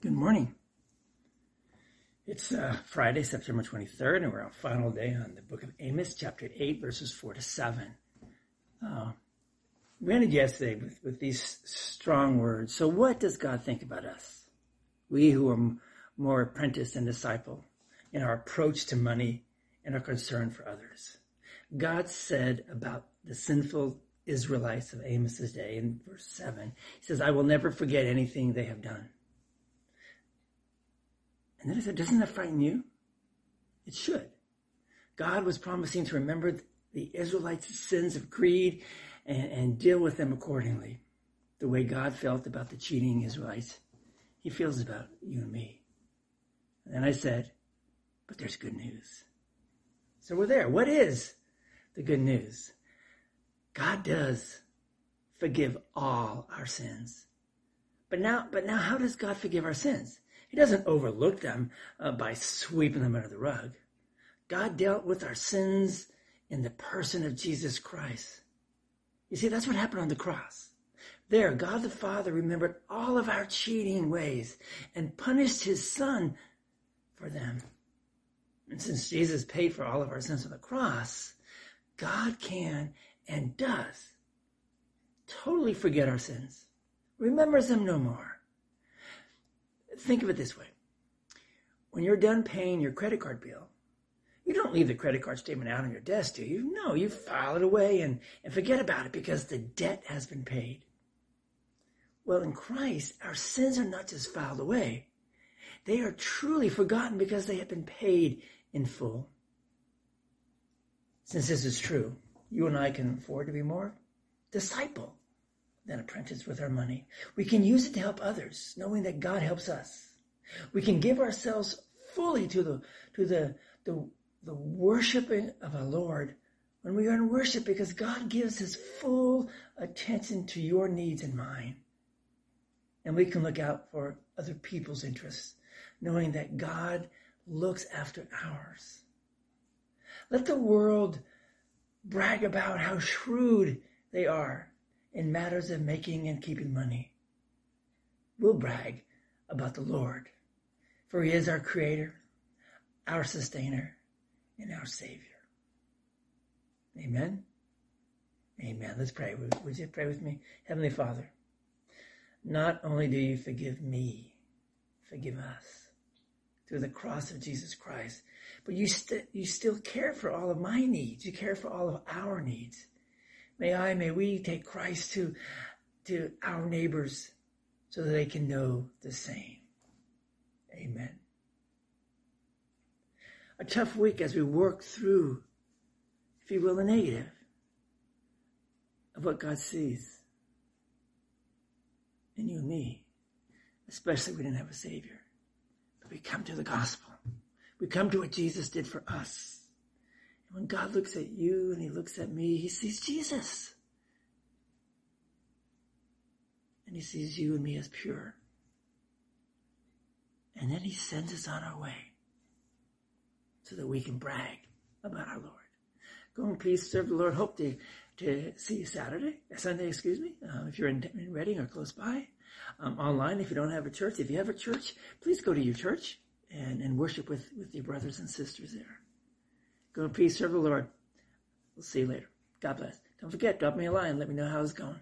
Good morning. It's uh, Friday, September 23rd, and we're on final day on the book of Amos, chapter 8, verses 4 to 7. Uh, we ended yesterday with, with these strong words. So, what does God think about us? We who are more apprentice and disciple in our approach to money and our concern for others. God said about the sinful Israelites of Amos's day in verse 7, He says, I will never forget anything they have done. And then I said, Doesn't that frighten you? It should. God was promising to remember the Israelites' sins of greed and, and deal with them accordingly. The way God felt about the cheating Israelites, he feels about you and me. And then I said, But there's good news. So we're there. What is the good news? God does forgive all our sins. But now, but now how does God forgive our sins? He doesn't overlook them uh, by sweeping them under the rug. God dealt with our sins in the person of Jesus Christ. You see, that's what happened on the cross. There, God the Father remembered all of our cheating ways and punished his son for them. And since Jesus paid for all of our sins on the cross, God can and does totally forget our sins, remembers them no more think of it this way. When you're done paying your credit card bill, you don't leave the credit card statement out on your desk, do you? No, you file it away and, and forget about it because the debt has been paid. Well, in Christ, our sins are not just filed away. They are truly forgotten because they have been paid in full. Since this is true, you and I can afford to be more disciple than apprentice with our money. We can use it to help others, knowing that God helps us. We can give ourselves fully to the to the the, the worshiping of our Lord when we are in worship because God gives his full attention to your needs and mine. And we can look out for other people's interests, knowing that God looks after ours. Let the world brag about how shrewd they are in matters of making and keeping money. We'll brag about the Lord, for he is our creator, our sustainer, and our savior. Amen. Amen. Let's pray. Would you pray with me? Heavenly Father, not only do you forgive me, forgive us through the cross of Jesus Christ, but you, st- you still care for all of my needs. You care for all of our needs. May I, may we take Christ to, to our neighbors so that they can know the same. Amen. A tough week as we work through, if you will, the negative of what God sees in you and me, especially we didn't have a Savior. But we come to the gospel. We come to what Jesus did for us. When God looks at you and he looks at me, he sees Jesus. And he sees you and me as pure. And then he sends us on our way so that we can brag about our Lord. Go in peace, serve the Lord. Hope to, to see you Saturday, Sunday, excuse me, uh, if you're in, in Redding or close by. Um, online, if you don't have a church. If you have a church, please go to your church and, and worship with, with your brothers and sisters there. Go peace, serve the Lord. We'll see you later. God bless. Don't forget, drop me a line. Let me know how it's going.